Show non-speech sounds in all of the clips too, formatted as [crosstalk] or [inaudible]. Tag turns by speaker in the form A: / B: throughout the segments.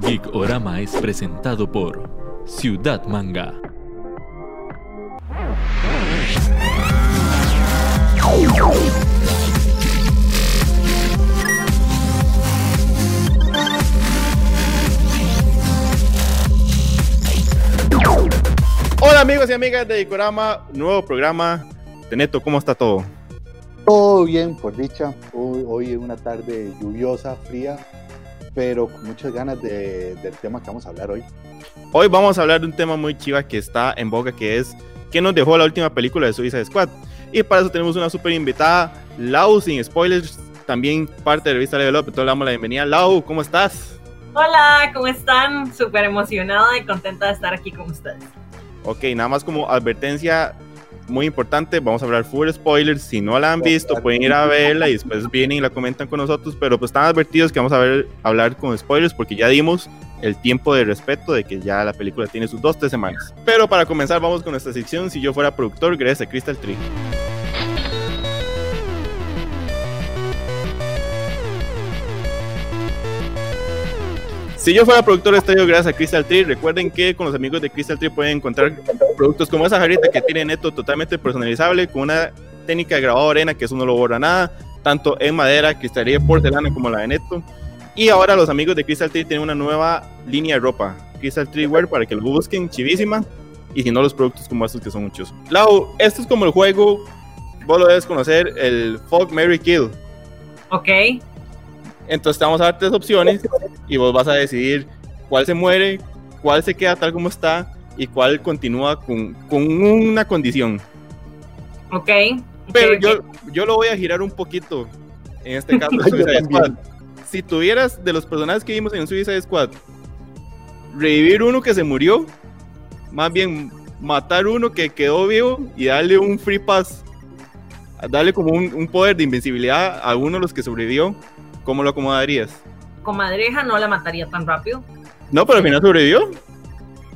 A: Geek Orama es presentado por Ciudad Manga.
B: Hola amigos y amigas de Icorama, nuevo programa. Teneto, ¿cómo está todo?
C: Todo bien, por dicha. Hoy, hoy es una tarde lluviosa, fría, pero con muchas ganas de- del tema que vamos a hablar hoy.
B: Hoy vamos a hablar de un tema muy chiva que está en boca, que es ¿qué nos dejó la última película de Suicide Squad? Y para eso tenemos una super invitada, Lau, sin spoilers, también parte de la revista Level Up, entonces le damos la bienvenida. Lau, ¿cómo estás?
D: Hola, ¿cómo están? Súper emocionada y contenta de estar aquí con ustedes.
B: Ok, nada más como advertencia muy importante, vamos a hablar full spoilers, si no la han visto pueden ir a verla y después vienen y la comentan con nosotros, pero pues están advertidos que vamos a ver, hablar con spoilers porque ya dimos el tiempo de respeto de que ya la película tiene sus dos, tres semanas. Pero para comenzar vamos con nuestra sección, si yo fuera productor, gracias a Crystal Tree. Si yo fuera productor de estadio, gracias a Crystal Tree, recuerden que con los amigos de Crystal Tree pueden encontrar productos como esa jarrita que tiene neto totalmente personalizable con una técnica de grabado arena que eso no lo borra nada, tanto en madera, cristalería, porcelana como la de neto. Y ahora los amigos de Crystal Tree tienen una nueva línea de ropa, Crystal Tree Wear, para que lo busquen, chivísima. Y si no, los productos como estos que son muchos. Lau, esto es como el juego, vos lo debes conocer, el Fog Mary Kill.
D: ¿Ok?
B: Entonces te vamos a dar tres opciones y vos vas a decidir cuál se muere, cuál se queda tal como está y cuál continúa con, con una condición.
D: ¿Ok?
B: Pero
D: Ok,
B: yo,
D: ok.
B: yo lo voy a girar un poquito. En este [laughs] caso, Suicide Squad. Si tuvieras de los personajes que vimos en Suicide Squad, revivir uno que se murió, más bien matar uno que quedó vivo y darle un free pass, darle como un, un poder de invencibilidad a uno de los que sobrevivió, ¿cómo lo acomodarías?
D: Comadreja no la mataría tan rápido.
B: No, pero al final sobrevivió.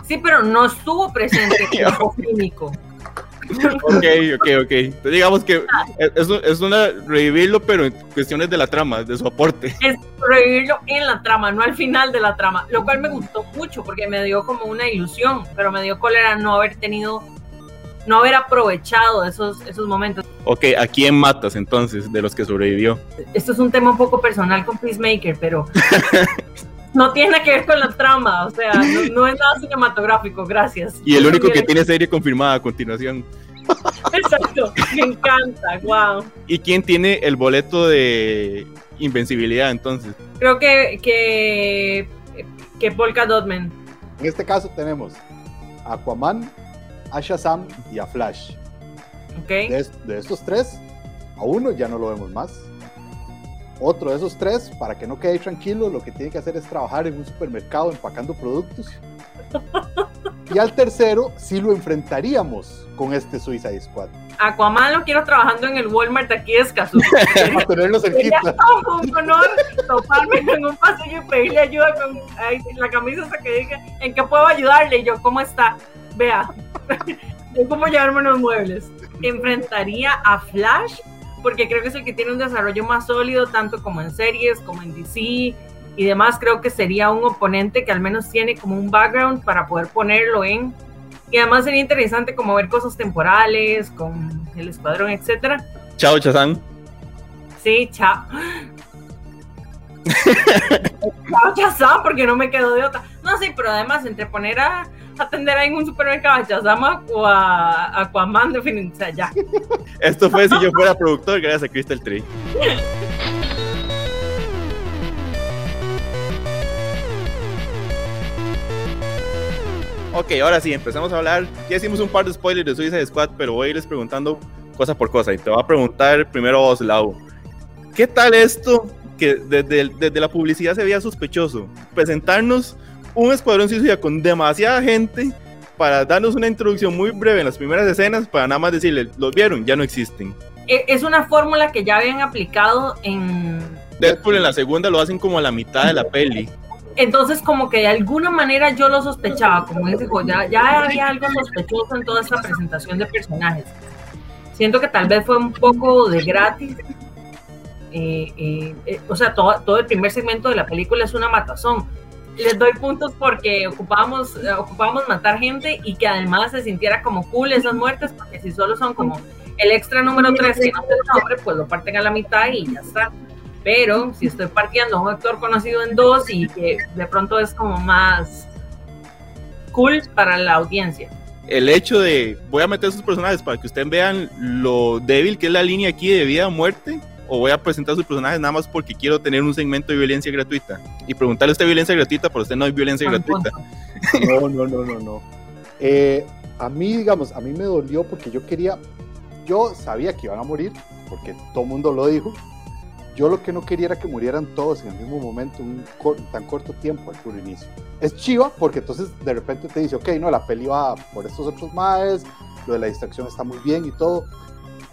D: Sí, pero no estuvo presente [laughs] como clínico.
B: Ok, ok, ok. Entonces, digamos que es, es una revivirlo, pero en cuestiones de la trama, de su aporte.
D: Es revivirlo en la trama, no al final de la trama. Lo cual me gustó mucho porque me dio como una ilusión, pero me dio cólera no haber tenido, no haber aprovechado esos, esos momentos.
B: Ok, ¿a quién matas entonces de los que sobrevivió?
D: Esto es un tema un poco personal con Peacemaker, pero [laughs] no tiene nada que ver con la trama. O sea, no, no es nada cinematográfico, gracias.
B: Y el único que tiene serie confirmada a continuación.
D: Exacto, me encanta, wow.
B: ¿Y quién tiene el boleto de invencibilidad entonces?
D: Creo que, que, que Polka Dotman.
C: En este caso tenemos a Aquaman, a Shazam y a Flash.
D: ¿ok?
C: De, de estos tres, a uno ya no lo vemos más. Otro de esos tres, para que no quede tranquilo, lo que tiene que hacer es trabajar en un supermercado empacando productos. [laughs] Y al tercero, sí lo enfrentaríamos con este Suicide Squad.
D: Aquaman lo quiero trabajando en el Walmart aquí de Escazú. [laughs]
C: Para tenerlo cerquita.
D: todo un honor toparme en un pasillo y pedirle ayuda con ay, la camisa esa que diga en qué puedo ayudarle. Y yo, ¿cómo está? Vea, [laughs] yo cómo llevarme unos muebles. Enfrentaría a Flash porque creo que es el que tiene un desarrollo más sólido, tanto como en series, como en DC y demás. Creo que sería un oponente que al menos tiene como un background para poder ponerlo en. Y además sería interesante como ver cosas temporales con el escuadrón, etcétera.
B: Chao, Chazán.
D: Sí, chao. [laughs] chao, Shazam, porque no me quedo de otra. No, sí, pero además, entre poner a atender ahí en un supermercado a Shazam o a Aquaman, definitivamente, o sea. [laughs]
B: Esto fue si yo fuera productor, gracias a Crystal Tree. Ok, ahora sí, empezamos a hablar. Ya hicimos un par de spoilers de Suicide Squad, pero voy a irles preguntando cosa por cosa. Y te voy a preguntar primero a vos, Lau. ¿Qué tal esto que desde, desde la publicidad se veía sospechoso? Presentarnos un escuadrón suicida con demasiada gente para darnos una introducción muy breve en las primeras escenas, para nada más decirle, ¿los vieron? Ya no existen.
D: E- Es una fórmula que ya habían aplicado en...
B: Deadpool en la segunda lo hacen como a la mitad de la peli.
D: Entonces, como que de alguna manera yo lo sospechaba, como Jo, ya, ya había algo sospechoso en toda esta presentación de personajes. Siento que tal vez fue un poco de gratis. Eh, eh, eh, o sea, todo, todo el primer segmento de la película es una matazón. Les doy puntos porque ocupábamos, eh, ocupábamos matar gente y que además se sintiera como cool esas muertes, porque si solo son como el extra número 3 que no sé el nombre, pues lo parten a la mitad y ya está. Pero si estoy partiendo a un actor conocido en dos y que de pronto es como más cool para la audiencia.
B: El hecho de voy a meter sus personajes para que ustedes vean lo débil que es la línea aquí de vida o muerte, o voy a presentar sus personajes nada más porque quiero tener un segmento de violencia gratuita y preguntarle a usted violencia gratuita, pero usted no hay violencia gratuita.
C: No, no, no, no, no. Eh, a mí, digamos, a mí me dolió porque yo quería, yo sabía que iban a morir, porque todo el mundo lo dijo. Yo lo que no quería era que murieran todos en el mismo momento, en un cor- tan corto tiempo al puro inicio. Es chiva porque entonces de repente te dice, ok, no, la peli va por estos otros maes, lo de la distracción está muy bien y todo,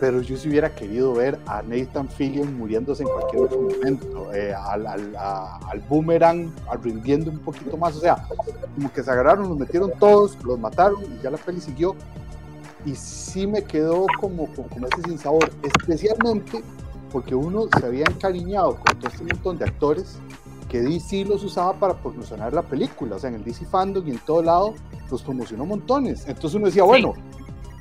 C: pero yo sí hubiera querido ver a Nathan Fillion muriéndose en cualquier otro momento, eh, al, al, a- al boomerang a- rindiendo un poquito más, o sea, como que se agarraron, los metieron todos, los mataron y ya la peli siguió. Y sí me quedó como, como, como ese sinsabor, especialmente porque uno se había encariñado con todo este montón de actores que DC los usaba para promocionar la película, o sea, en el DC Fandom y en todo lado los promocionó montones. Entonces uno decía, bueno,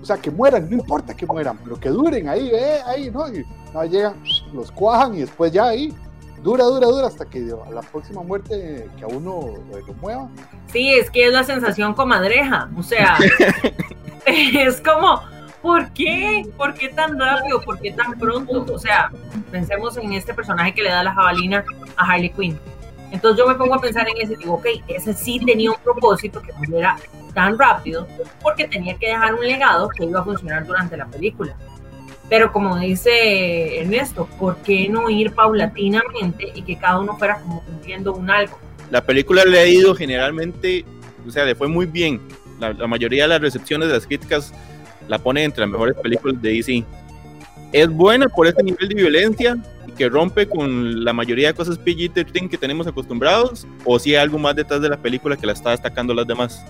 C: o sea, que mueran, no importa que mueran, pero que duren ahí, eh, ahí, ¿no? Y no, llegan, los cuajan y después ya ahí, dura, dura, dura, hasta que a la próxima muerte que a uno lo mueva.
D: Sí, es que es la sensación comadreja. O sea, [laughs] es como, ¿por qué? ¿Por qué tan rápido? ¿Por qué tan pronto? O sea, pensemos en este personaje que le da la jabalina a Harley Quinn. Entonces yo me pongo a pensar en ese digo, ok, ese sí tenía un propósito que muriera tan rápido porque tenía que dejar un legado que iba a funcionar durante la película. Pero como dice Ernesto, ¿por qué no ir paulatinamente y que cada uno fuera como cumpliendo un algo?
B: La película le ha ido generalmente, o sea, le fue muy bien. La, la mayoría de las recepciones de las críticas la ponen entre las mejores películas de DC. Es buena por este nivel de violencia y que rompe con la mayoría de cosas PG-13 que tenemos acostumbrados, o si hay algo más detrás de la película que la está destacando las demás.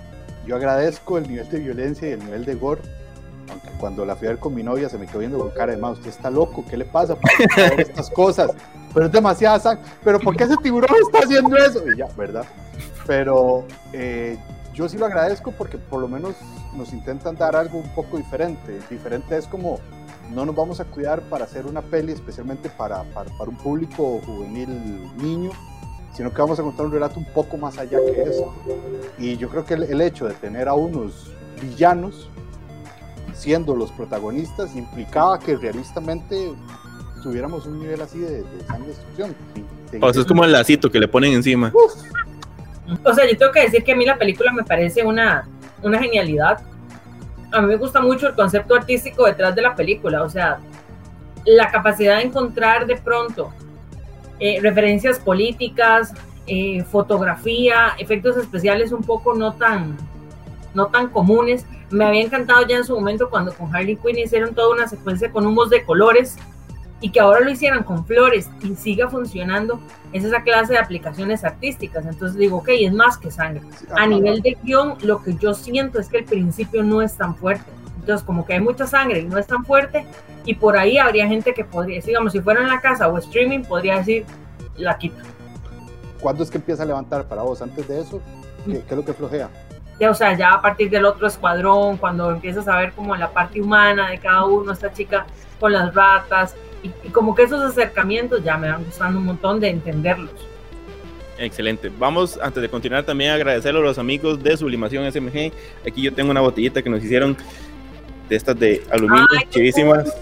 C: Yo agradezco el nivel de violencia y el nivel de gore. Aunque cuando la fui a ver con mi novia se me quedó viendo con cara de más, usted está loco, ¿qué le pasa? ¿Por qué está haciendo estas cosas, pero es demasiada sangre. Pero ¿por qué ese tiburón está haciendo eso? Y ya, ¿verdad? Pero eh, yo sí lo agradezco porque por lo menos nos intentan dar algo un poco diferente. Diferente es como no nos vamos a cuidar para hacer una peli especialmente para, para, para un público juvenil niño, sino que vamos a contar un relato un poco más allá que eso. Y yo creo que el, el hecho de tener a unos villanos siendo los protagonistas implicaba que realistamente tuviéramos un nivel así de, de sangre y destrucción.
B: O sea, es como el lacito que le ponen encima.
C: Uf,
D: O sea, yo tengo que decir que a mí la película me parece una, una genialidad. A mí me gusta mucho el concepto artístico detrás de la película, o sea, la capacidad de encontrar de pronto eh, referencias políticas, eh, fotografía, efectos especiales un poco no tan, no tan comunes. Me había encantado ya en su momento cuando con Harley Quinn hicieron toda una secuencia con humos de colores y que ahora lo hicieran con flores y siga funcionando, es esa clase de aplicaciones artísticas. Entonces digo, ok, es más que sangre. A nivel de guion, lo que yo siento es que el principio no es tan fuerte. Entonces, como que hay mucha sangre y no es tan fuerte, y por ahí habría gente que podría, digamos, si fuera en la casa o streaming, podría decir, la quito.
C: ¿Cuándo es que empieza a levantar para vos? Antes de eso, ¿qué, qué es lo que flojea?
D: Ya, o sea, ya a partir del otro escuadrón, cuando empiezas a ver como la parte humana de cada uno, esta chica con las ratas, y, y como que esos acercamientos ya me van gustando un montón de entenderlos.
B: Excelente. Vamos, antes de continuar, también a agradecerle a los amigos de Sublimación SMG. Aquí yo tengo una botellita que nos hicieron de estas de aluminio,
D: Ay,
B: chivísimas.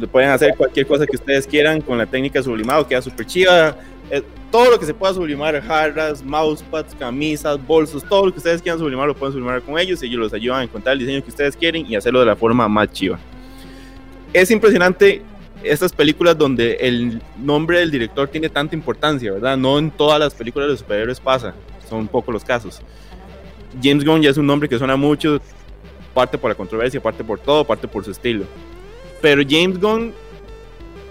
B: Le pueden hacer cualquier cosa que ustedes quieran con la técnica sublimado, queda súper chiva. Eh, todo lo que se pueda sublimar, jarras, mousepads, camisas, bolsos, todo lo que ustedes quieran sublimar, lo pueden sublimar con ellos y ellos los ayudan a encontrar el diseño que ustedes quieren y hacerlo de la forma más chiva. Es impresionante estas películas donde el nombre del director tiene tanta importancia, ¿verdad? No en todas las películas de superhéroes pasa, son pocos los casos. James Gunn ya es un nombre que suena mucho, parte por la controversia, parte por todo, parte por su estilo. Pero James Gunn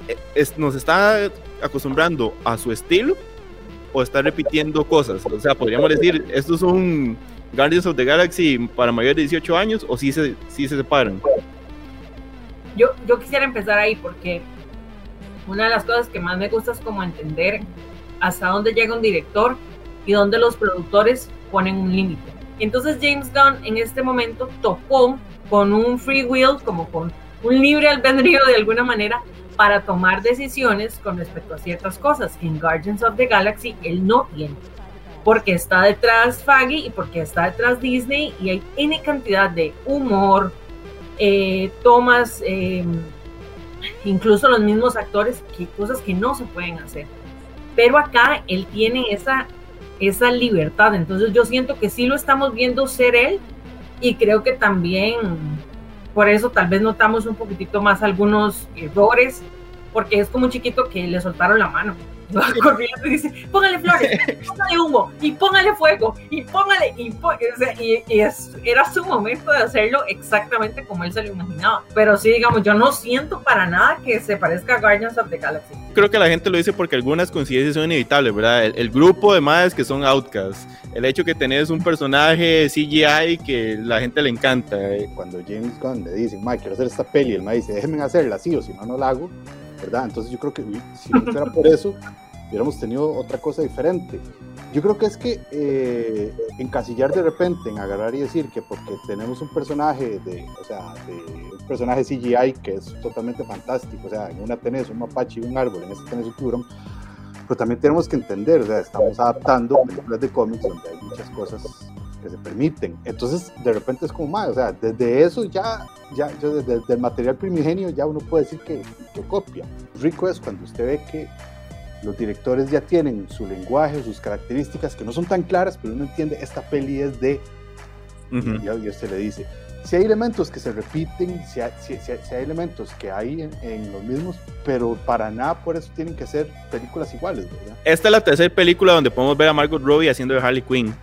B: eh, es- nos está acostumbrando a su estilo o está repitiendo cosas. O sea, podríamos decir, estos son Guardians of the Galaxy para mayores de 18 años o si se, sí se separan.
D: Yo, yo quisiera empezar ahí porque una de las cosas que más me gusta es como entender hasta dónde llega un director y donde los productores ponen un límite. Entonces James Gunn en este momento topó con un free will, como con un libre albedrío de alguna manera, para tomar decisiones con respecto a ciertas cosas en Guardians of the Galaxy él no tiene. Porque está detrás Faggy y porque está detrás Disney y hay N cantidad de humor, eh, tomas, eh, incluso los mismos actores, que, cosas que no se pueden hacer. Pero acá él tiene esa, esa libertad, entonces yo siento que sí lo estamos viendo ser él y creo que también por eso tal vez notamos un poquitito más algunos errores, porque es como un chiquito que le soltaron la mano. Va [laughs] corriendo y dice, póngale flores, [laughs] póngale humo, y póngale fuego, y póngale, y, y, es, era su momento de hacerlo exactamente como él se lo imaginaba. Pero sí, digamos, yo no siento para nada que se parezca a Guardians of the Galaxy.
B: Creo que la gente lo dice porque algunas coincidencias son inevitables, ¿verdad? El, grupo de madres que son outcasts, el hecho que tenés un personaje CGI que la gente le encanta.
C: Eh. Cuando James Gunn le dice, Mike, quiero hacer esta peli, el Mike dice, déjenme hacerla, sí, o si no, no la hago ¿verdad? Entonces yo creo que si no fuera por eso, hubiéramos tenido otra cosa diferente. Yo creo que es que eh, encasillar de repente, en agarrar y decir que porque tenemos un personaje de, o sea, de un personaje CGI que es totalmente fantástico, o sea, en una tenés un mapache y un árbol, en esta tenés un tiburón, pero también tenemos que entender, estamos adaptando películas de cómics donde hay muchas cosas que se permiten. Entonces, de repente es como más, o sea, desde eso ya, ya desde, el material primigenio ya uno puede decir que, copia. Rico es cuando usted ve que los directores ya tienen su lenguaje, sus características que no son tan claras, pero uno entiende, esta peli es de... y, usted le dice, si hay elementos que se repiten, si hay, si, hay elementos que hay en, en, los mismos, pero para nada por eso tienen que ser películas iguales, ¿verdad?
B: Esta es la tercera película donde podemos ver a Margot Robbie haciendo de Harley Quinn.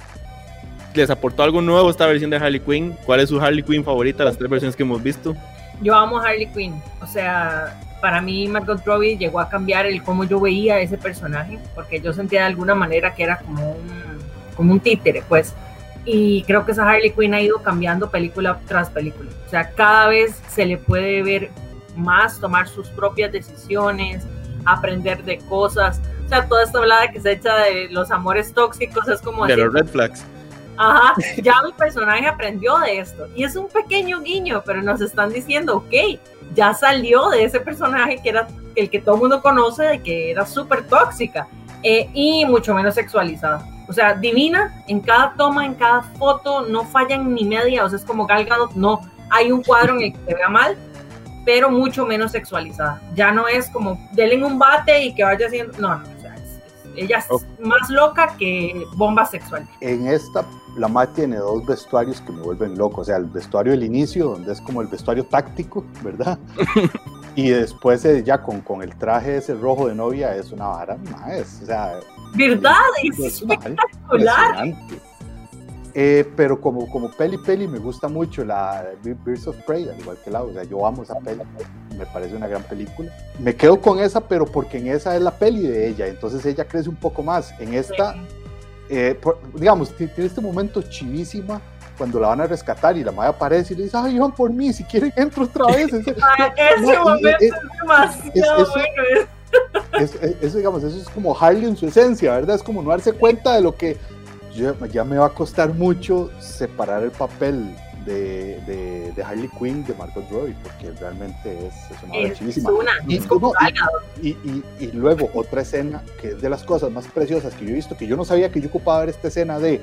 B: ¿Les aportó algo nuevo esta versión de Harley Quinn? ¿Cuál es su Harley Quinn favorita, las tres versiones que hemos visto?
D: Yo amo Harley Quinn, o sea, para mí Margot Robbie llegó a cambiar el cómo yo veía ese personaje, porque yo sentía de alguna manera que era como un, como un títere, pues. Y creo que esa Harley Quinn ha ido cambiando película tras película. O sea, cada vez se le puede ver más tomar sus propias decisiones, aprender de cosas. O sea, toda esta hablada que se echa de los amores tóxicos es como...
B: De los red flags
D: Ajá, ya mi personaje aprendió de esto. Y es un pequeño guiño, pero nos están diciendo, ok, ya salió de ese personaje que era el que todo el mundo conoce, de que era súper tóxica eh, y mucho menos sexualizada. O sea, divina en cada toma, en cada foto, no fallan ni media, o sea, es como Galgado, no, hay un cuadro en el que se vea mal, pero mucho menos sexualizada. Ya no es como, denle un bate y que vaya haciendo, no, no, ella es más loca que bomba sexual.
C: En esta la MAD tiene dos vestuarios que me vuelven loco. O sea, el vestuario del inicio, donde es como el vestuario táctico, ¿verdad? [laughs] y después ya con, con el traje ese rojo de novia es una vara más. O sea,
D: ¿verdad? Es, espectacular.
C: Eh, pero como, como peli peli me gusta mucho la Birds of Prey, al igual que la, o sea, yo amo esa peli, me parece una gran película. Me quedo con esa, pero porque en esa es la peli de ella, entonces ella crece un poco más. En esta eh, digamos, tiene este momento chivísima cuando la van a rescatar y la madre aparece y le dice, ay, van por mí, si quieren entro otra vez. [laughs]
D: ese, momento es, demasiado bueno.
C: eso, digamos, eso es como Harley en su esencia, ¿verdad? Es como no darse cuenta de lo que ya me va a costar mucho separar el papel de, de, Harley Quinn de Margot Robbie, porque realmente es, una
D: es chivísima. y,
C: y, y, luego otra escena que es de las cosas más preciosas que yo he visto, que yo no sabía que yo ocupaba ver esta escena de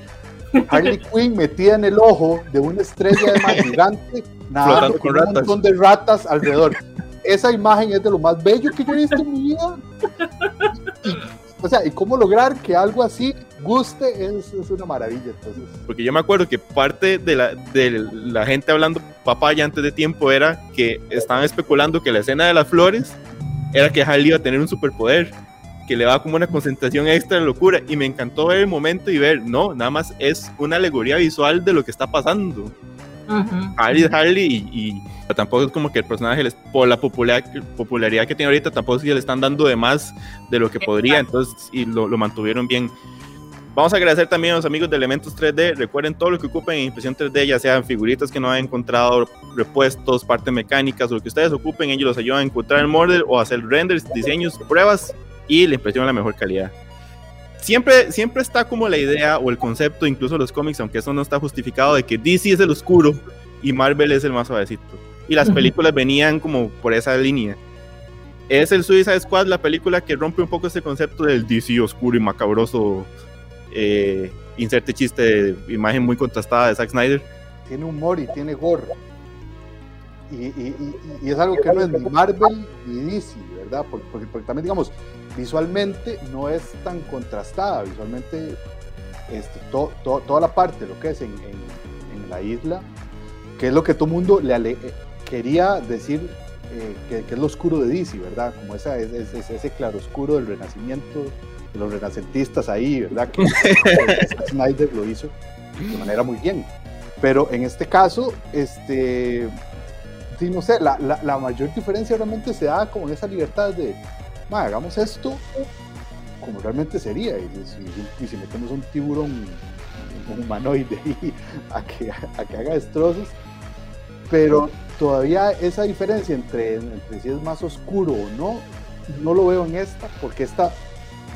C: Harley [laughs] Quinn metida en el ojo de una estrella de mar gigante, [laughs] nadando con, un montón de ratas alrededor. Esa imagen es de lo más bello que yo he visto en mi vida. [laughs] O sea, y cómo lograr que algo así guste es, es, una maravilla. Entonces.
B: Porque yo me acuerdo que parte de la, de la gente hablando papaya antes de tiempo era que estaban especulando que la escena de las flores era que Harley iba a tener un superpoder, que le daba como una concentración extra de locura. Y me encantó ver el momento y ver, no, nada más es una alegoría visual de lo que está pasando. Harley Harley y, tampoco es como que el personaje por la popularidad, que tiene ahorita tampoco es que le están dando de más de lo que podría entonces y lo, mantuvieron bien Vamos a agradecer también a los amigos de Elementos 3D. Recuerden todo lo que ocupen en impresión 3D, ya sean figuritas que no hayan encontrado, repuestos, partes mecánicas, lo que ustedes ocupen, ellos los ayudan a encontrar el model o hacer renders, diseños, pruebas y la impresión a la mejor calidad. siempre, siempre está como la idea o el concepto, incluso los cómics, aunque eso no está justificado, de que DC es el oscuro y Marvel es el más suavecito. Y las películas venían como por esa línea. Es el Suicide Squad la película que rompe un poco ese concepto del DC oscuro y macabroso. Eh, inserte chiste de imagen muy contrastada de Zack Snyder.
C: Tiene humor y tiene gore. Y, y- y- y es algo que no es ni Marvel ni DC, ¿verdad? Porque, porque- porque también, digamos, visualmente no es tan contrastada. Visualmente, este, to- to- toda la parte, lo que es en, en- en la isla, que es lo que todo el mundo le ale- eh, quería decir eh, que, que es lo oscuro de DC, ¿verdad? Como esa, es, es- es- ese claroscuro del renacimiento, los renacentistas ahí, ¿verdad? Que [laughs] Snyder lo hizo de manera muy bien. Pero en este caso, este, sí, no sé, la, la- la mayor diferencia realmente se da como en esa libertad de, "Ma, hagamos esto como realmente sería, y, si- y si metemos un tiburón un humanoide ahí a que, a que haga destrozos, pero todavía esa diferencia entre, entre si es más oscuro o no, no lo veo en esta, porque esta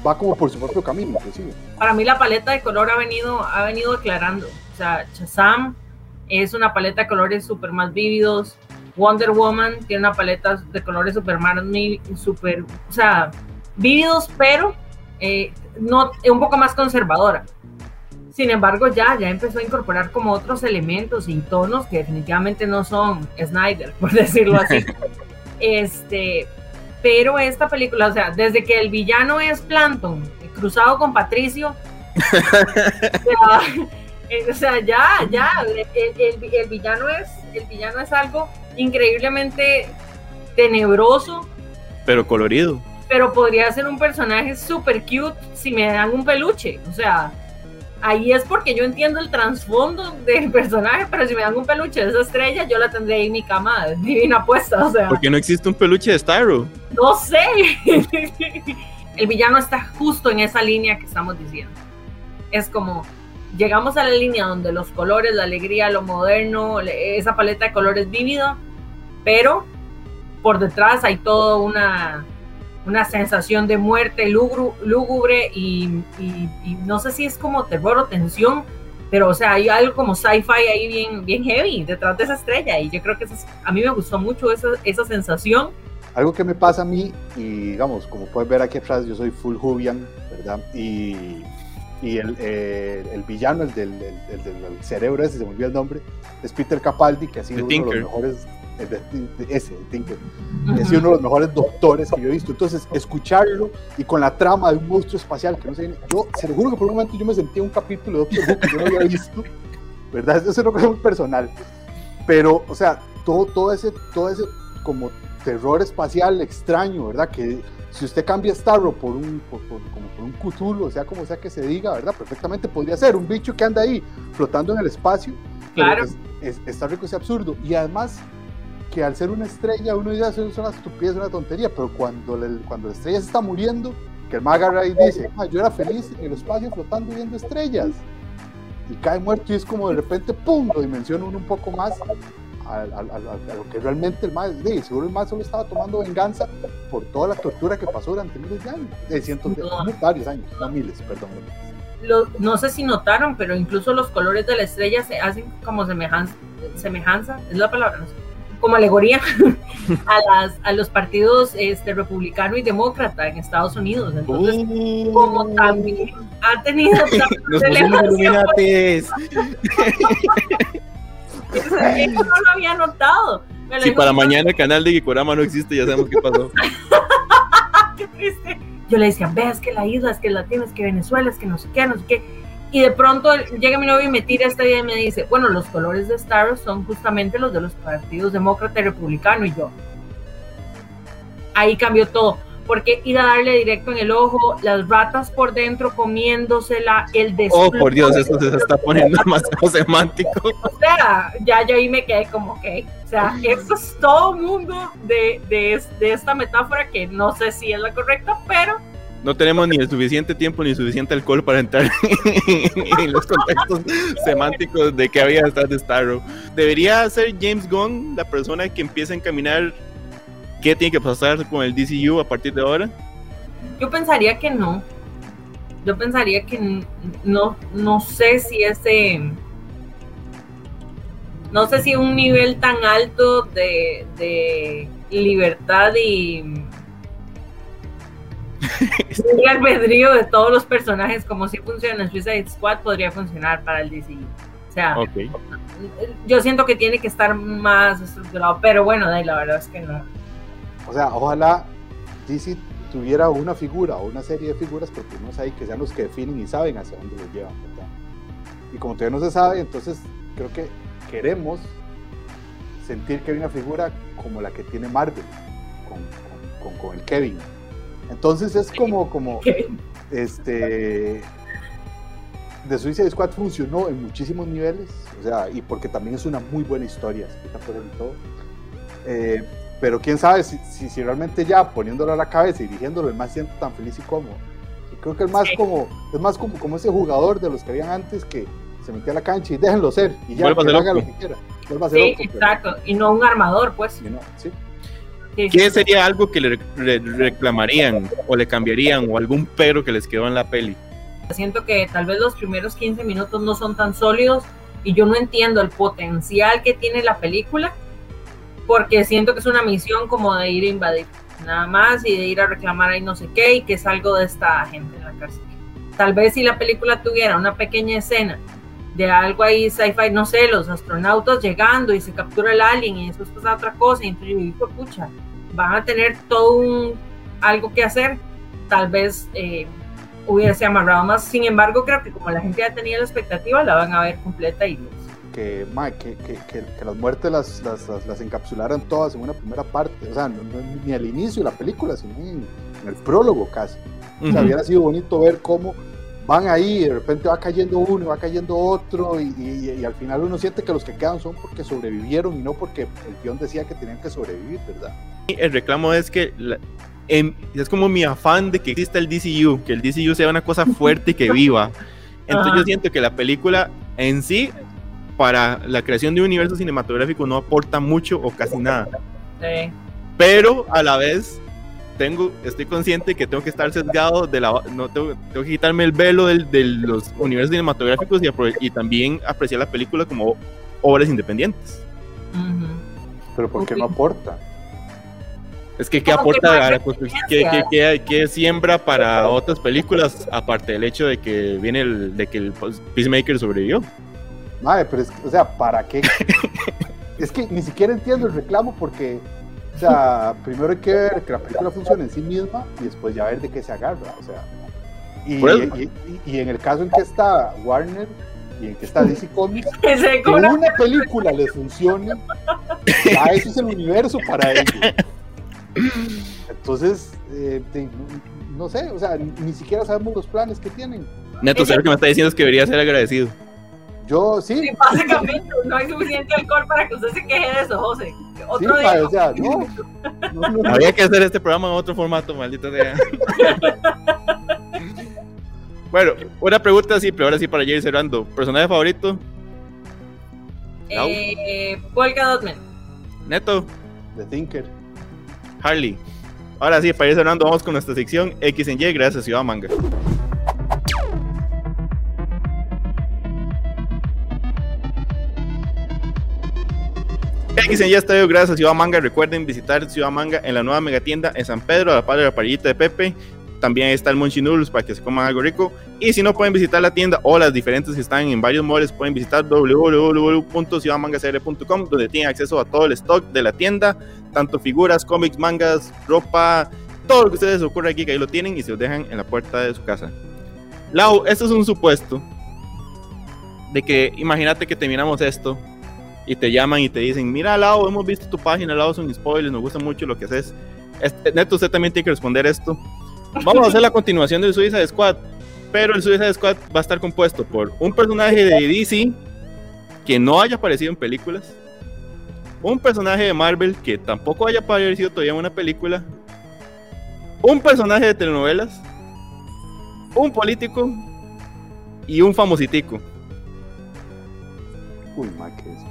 C: va como por su propio camino, inclusive.
D: Para mí la paleta de color ha venido, ha venido aclarando. O sea, Shazam es una paleta de colores súper más vívidos. Wonder Woman tiene una paleta de colores súper más, súper, o sea, vívidos, pero eh, no, un poco más conservadora. Sin embargo, ya, ya empezó a incorporar como otros elementos y tonos que definitivamente no son Snyder, por [laughs] decirlo así. [laughs] este, pero esta película, o sea, desde que el villano es Planton, cruzado con Patricio, [laughs] o sea, eh, o sea, ya, ya, el, el- el villano es, el villano es algo increíblemente tenebroso,
B: Pero colorido.
D: pero podría ser un personaje super cute si me dan un peluche. O sea, ahí es porque yo entiendo el trasfondo del personaje, pero si me dan un peluche de esa estrella, yo la tendré ahí en mi cama divina puesta. O sea,
B: Porque no existe un peluche de Starro.
D: no sé. [laughs] el villano está justo en esa línea que estamos diciendo. Es como, llegamos a la línea donde los colores, la alegría, lo moderno, esa paleta de colores vívida, pero por detrás hay toda una, una sensación de muerte lúgubre y, y- y no sé si es como terror o tensión, pero o sea, hay algo como sci-fi ahí bien, bien heavy detrás de esa estrella y yo creo que eso es- a mí me gustó mucho esa, esa sensación.
C: Algo que me pasa a mí, y digamos, como puedes ver aquí atrás, yo soy full Jubian, ¿verdad? Y, y el, eh, el villano, el del, el- el del cerebro ese, se me olvidó el nombre, es Peter Capaldi, que ha sido
B: The
C: uno de los mejores, ese, Tinker, sido uno de los mejores doctores que yo he visto. Entonces, escucharlo y con la trama de un monstruo espacial que no sé, yo se lo juro que por un momento yo me sentí en un capítulo de Doctor Who que yo no había visto, [laughs] ¿verdad? Eso es una cosa muy personal. Pero, o sea, todo, todo ese, todo ese como terror espacial extraño, ¿verdad? Que si usted cambia Starro por un, por, por- como por un Cthulhu, o sea, como sea que se diga, ¿verdad? Perfectamente podría ser un bicho que anda ahí flotando en el espacio.
D: Claro.
C: Es, es- está rico ese absurdo. Y además, que al ser una estrella, uno dice, eso es una estupidez, una tontería, pero cuando, la- cuando la estrella se está muriendo, que el mago agarra y dice, "Ah, yo era feliz en el espacio flotando viendo estrellas. Y cae muerto y es como de repente, ¡pum!, lo dimensiona uno un poco más a, a- a- a lo que realmente el más, de, seguro el más solo estaba tomando venganza por toda la tortura que pasó durante miles de años, de cientos de
D: No.
C: no, varios años, no miles, perdón.
D: lo- no sé si notaron, pero incluso los colores de la estrella se hacen como semejanza, semejanza es la palabra, no sé, como alegoría [laughs] a, las, a los partidos este, republicano y demócrata en Estados Unidos. Entonces,
B: Uh.
D: como también ha tenido [laughs]
B: pusimos
D: relevancia, eso, [laughs] eso no lo había notado. Lo
B: Si para mañana el canal de Gikorama no existe, ya sabemos qué pasó.
D: mamá, qué triste. Yo le decía, ves que la isla, es que latino, es que Venezuela, es que no sé qué, no sé qué. Y de pronto llega mi novio y me tira esta idea y me dice, bueno, los colores de Star Wars son justamente los de los partidos demócrata y republicano. Y yo, ahí cambió todo. Porque ir a darle directo en el ojo, las ratas por dentro comiéndosela, el
B: Oh,
D: desplome.
B: por Dios, esto se está poniendo [laughs] demasiado semántico.
D: O sea, ya yo ahí me quedé como, ok. O sea, esto es todo mundo de, de, de esta metáfora que no sé si es la correcta, pero
B: No tenemos ni el suficiente tiempo ni suficiente alcohol para entrar [laughs] en los contextos semánticos de que había detrás de Starro. Debería ser James Gunn la persona que empiece a encaminar qué tiene que pasar con el DCU a partir de ahora.
D: yo pensaría que no. yo pensaría que no, no sé si ese, no sé si un nivel tan alto de, de libertad y [laughs] y albedrío de todos los personajes como si funciona en Suicide Squad podría funcionar para el DCU. O sea,
B: Ok.
D: yo siento que tiene que estar más estructurado, pero bueno, de ahí la verdad es que no.
C: O sea, ojalá DC tuviera una figura o una serie de figuras, porque no ahí que sean los que definen y saben hacia dónde los llevan, ¿verdad? Y como todavía no se sabe, entonces creo que queremos sentir que hay una figura como la que tiene Marvel, con, con- con- con el Kevin. Entonces es como, como [laughs] este The Suicide Squad funcionó en muchísimos niveles, o sea, y porque también es una muy buena historia, escrita por él y todo. Eh, pero quién sabe si, si, si realmente ya poniéndolo a la cabeza y dirigiéndolo, el más siento tan feliz y cómodo. Y creo que el más
D: Sí.
C: como, es más como, como ese jugador de los que habían antes que se metía a la cancha y déjenlo ser, y ya, que haga lo que quiera.
D: Sí,
C: loco, pero-
D: exacto, y no un armador, pues.
C: sí, no, sí.
B: ¿Qué
D: sí.
B: sería algo que le re- reclamarían o le cambiarían o algún pero que les quedó en la peli?
D: Siento que tal vez los primeros 15 minutos no son tan sólidos y yo no entiendo el potencial que tiene la película porque siento que es una misión como de ir a invadir nada más y de ir a reclamar ahí no sé qué y que es algo de esta gente en la cárcel. Tal vez si la película tuviera una pequeña escena de algo ahí sci-fi, no sé, los astronautas llegando y se captura el alien y después pasa otra cosa y entonces yo digo, pucha, van a tener todo un algo que hacer, tal vez eh, hubiese amarrado más. Sin embargo, creo que como la gente ya tenía la expectativa, la van a ver completa y
C: que, ma, que, que, que, que las muertes las, las, las, las encapsularan todas en una primera parte, o sea, no, no- ni al inicio de la película, sino en, en el prólogo casi. O sea, hubiera sido bonito ver cómo van ahí y de repente va cayendo uno y va cayendo otro y, y- y al final uno siente que los que quedan son porque sobrevivieron y no porque el guion decía que tenían que sobrevivir, ¿verdad?
B: El reclamo es que la- em- es como mi afán de que exista el DCU, que el DCU sea una cosa fuerte y que viva. Entonces
D: Ajá.
B: yo siento que la película en sí, para la creación de un universo cinematográfico, no aporta mucho o casi nada.
D: eh,
B: Pero a la vez tengo, estoy consciente que tengo que estar sesgado de la, no tengo, tengo que quitarme el velo del- de los universos cinematográficos y, también apreciar la película como obras independientes.
C: Pero ¿por qué no aporta?
B: Es que qué aporta a qué, qué- qué siembra para otras películas, aparte del hecho de que viene el, de que el Peacemaker sobrevivió.
C: Madre, pero es, o sea, ¿para qué? [laughs] es que ni siquiera entiendo el reclamo porque, o sea, primero hay que ver que la película funcione en sí misma y después ya ver de qué se agarra, o sea. Y,
B: Por eso.
C: y- y- y en el caso en que está Warner y en que está DC Comics, [laughs] que
D: una-
C: una película les funcione, ya eso es el universo para ellos. Entonces, eh, no, sé, o sea, ni, ni siquiera sabemos los planes que tienen.
B: Neto, usted lo que me está diciendo es que debería ser agradecido.
C: Yo sí,
D: Sí, básicamente no hay suficiente alcohol para que usted se queje de eso, José. Otro
C: ma,
D: día.
C: o sea, no. no, no, no.
B: Había que hacer este programa en otro formato, maldito sea. [laughs] bueno, una pregunta simple, ahora sí para ir cerrando. ¿Personaje favorito?
D: Eh, Polka Dotman.
B: Neto,
C: The Thinker.
B: Harley. Ahora sí, para ir cerrando, vamos con nuestra sección X en Y, gracias a Ciudad Manga. X en Y está gracias a Ciudad Manga. Recuerden visitar Ciudad Manga en la nueva megatienda en San Pedro, a la par de la parrillita de Pepe. También está el Monchi Noodles para que se coman algo rico. Y si no pueden visitar la tienda o las diferentes que están en varios moles, pueden visitar www.ciudadmangacr.com donde tienen acceso a todo el stock de la tienda, tanto figuras, cómics, mangas, ropa, todo lo que ustedes ocurra aquí, que ahí lo tienen y se los dejan en la puerta de su casa. Lau, esto es un supuesto de que imagínate que terminamos esto y te llaman y te dicen, mira Lau, hemos visto tu página, Lau son spoilers, nos gusta mucho lo que haces. Este, Neto, usted también tiene que responder esto. Vamos a hacer la continuación del Suicide Squad, pero el Suicide Squad va a estar compuesto por un personaje de DC que no haya aparecido en películas, un personaje de Marvel que tampoco haya aparecido todavía en una película, un personaje de telenovelas, un político y un famositico.
C: Uy, ma, es.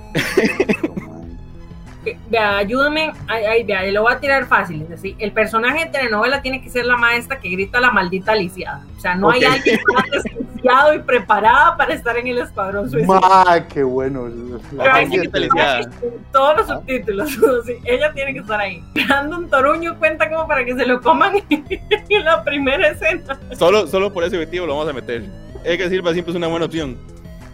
D: Que- [laughs] vea, ayúdame, ay, ay, vea, lo voy a tirar fácil. Es decir, el personaje de telenovela tiene que ser la maestra que grita la maldita lisiada. O sea, no hay
B: Ok.
D: alguien más licenciado y preparada para estar en el escuadrón suicida.
C: Ma, qué bueno. La
D: Pero hay que
B: que
D: todos los subtítulos. [laughs] sí, ella tiene que estar ahí. Brandon Toruño cuenta como para que se lo coman [laughs] en la primera escena.
B: Solo, solo por ese objetivo lo vamos a meter. Edgar Silva siempre es una buena opción.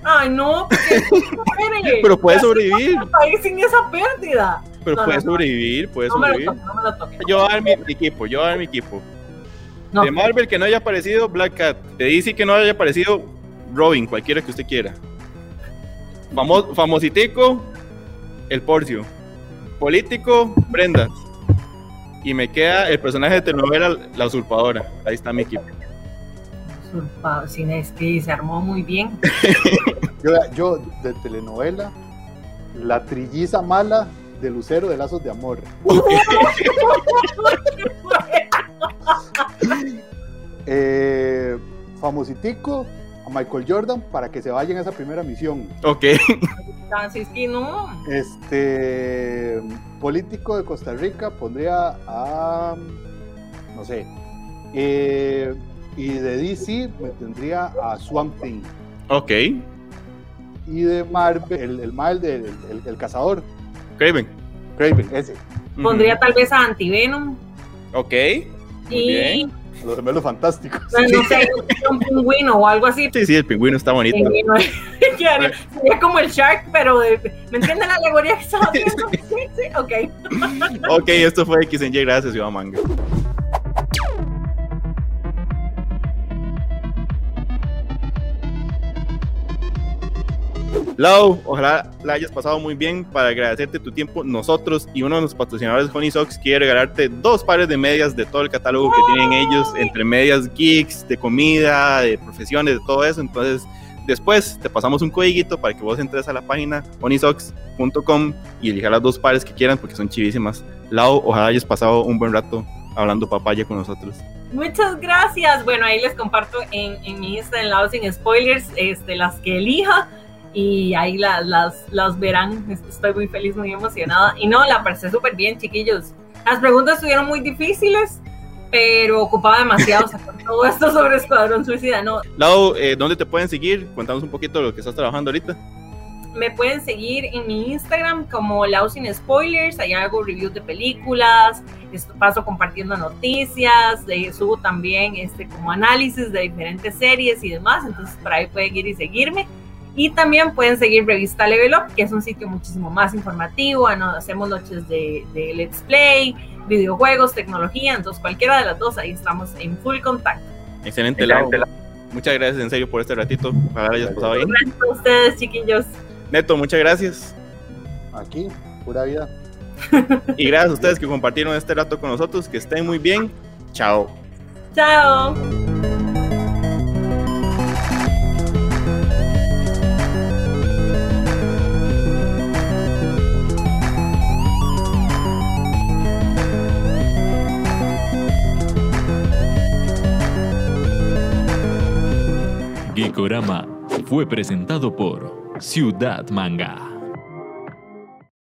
D: Ay, no, porque [laughs]
B: Pero puede sobrevivir.
D: país sin esa pérdida.
B: Pero
D: No,
B: puede
D: no,
B: sobrevivir, puede
D: No me lo
B: sobrevivir.
D: toque, no me lo toque.
B: Yo voy a dar mi, mi equipo, yo voy a dar mi equipo. De Marvel que no haya aparecido Black Cat. De DC que no haya aparecido Robin, cualquiera que usted quiera. Famo- famositico, el Porcio. Político, Brenda. Y me queda el personaje de telenovela, la usurpadora. Ahí está mi equipo.
D: Usurpado, sin es que se armó muy bien. [laughs]
C: Yo, yo, de telenovela, la trilliza mala de Lucero de Lazos de Amor. [laughs] Eh, famositico a Michael Jordan para que se vaya en esa primera misión.
B: Ok.
D: Así es que no.
C: Este político de Costa Rica pondría a no sé. eh, y de DC me tendría a Swamp Thing.
B: Ok.
C: Y de Marvel, el, el mal del el, el cazador,
B: Craven.
C: Craven, ese.
D: Pondría tal vez a Antivenom.
B: Ok. Muy
D: Y
B: bien.
C: Los gemelos fantásticos.
D: no, no sé, [laughs] un pingüino o algo así.
B: Sí, sí, el pingüino está bonito. [laughs]
D: Sería como el Shark, pero de, ¿me entiende la alegoría que estaba [laughs] haciendo? Sí, sí, ok.
B: Ok, esto fue XNJ. Gracias, Ciudad Manga. Lau, ojalá la hayas pasado muy bien. Para agradecerte tu tiempo, nosotros y uno de los patrocinadores, Honey Socks, quiere regalarte dos pares de medias de todo el catálogo que tienen ellos, entre medias geeks, de comida, de profesiones, de todo eso. Entonces, después te pasamos un codiguito para que vos entres a la página honeysocks.com y elijas las dos pares que quieran porque son chivísimas. Lau, ojalá hayas pasado un buen rato hablando papaya con nosotros.
D: Muchas gracias. Bueno, ahí les comparto en, mi Insta, en lado sin spoilers, este, las que elija. Y ahí la- las, las verán. Estoy muy feliz, muy emocionada. Y no, la pasé súper bien, chiquillos. Las preguntas estuvieron muy difíciles, pero ocupaba demasiado sacar todo esto sobre Escuadrón Suicida. No,
B: Lau, eh, ¿dónde te pueden seguir? Cuéntanos un poquito de lo que estás trabajando ahorita.
D: me pueden seguir en mi Instagram como Lau sin spoilers. Ahí hago reviews de películas, paso compartiendo noticias, eh, subo también este, como análisis de diferentes series y demás. Entonces, por ahí pueden ir y seguirme. Y también pueden seguir Revista Level Up, que es un sitio muchísimo más informativo. no, Hacemos noches de, de Let's Play, videojuegos, tecnología. Entonces, cualquiera de las dos, ahí estamos en full contacto.
B: Excelente, Lau. Muchas gracias en serio por este ratito. Ojalá hayas pasado bien.
D: Gracias a ustedes, chiquillos.
B: Neto, muchas gracias.
C: Aquí, pura vida.
B: Y gracias a ustedes que compartieron este rato con nosotros. Que estén muy bien. Chao.
D: Chao.
A: Geekorama fue presentado por Ciudad Manga.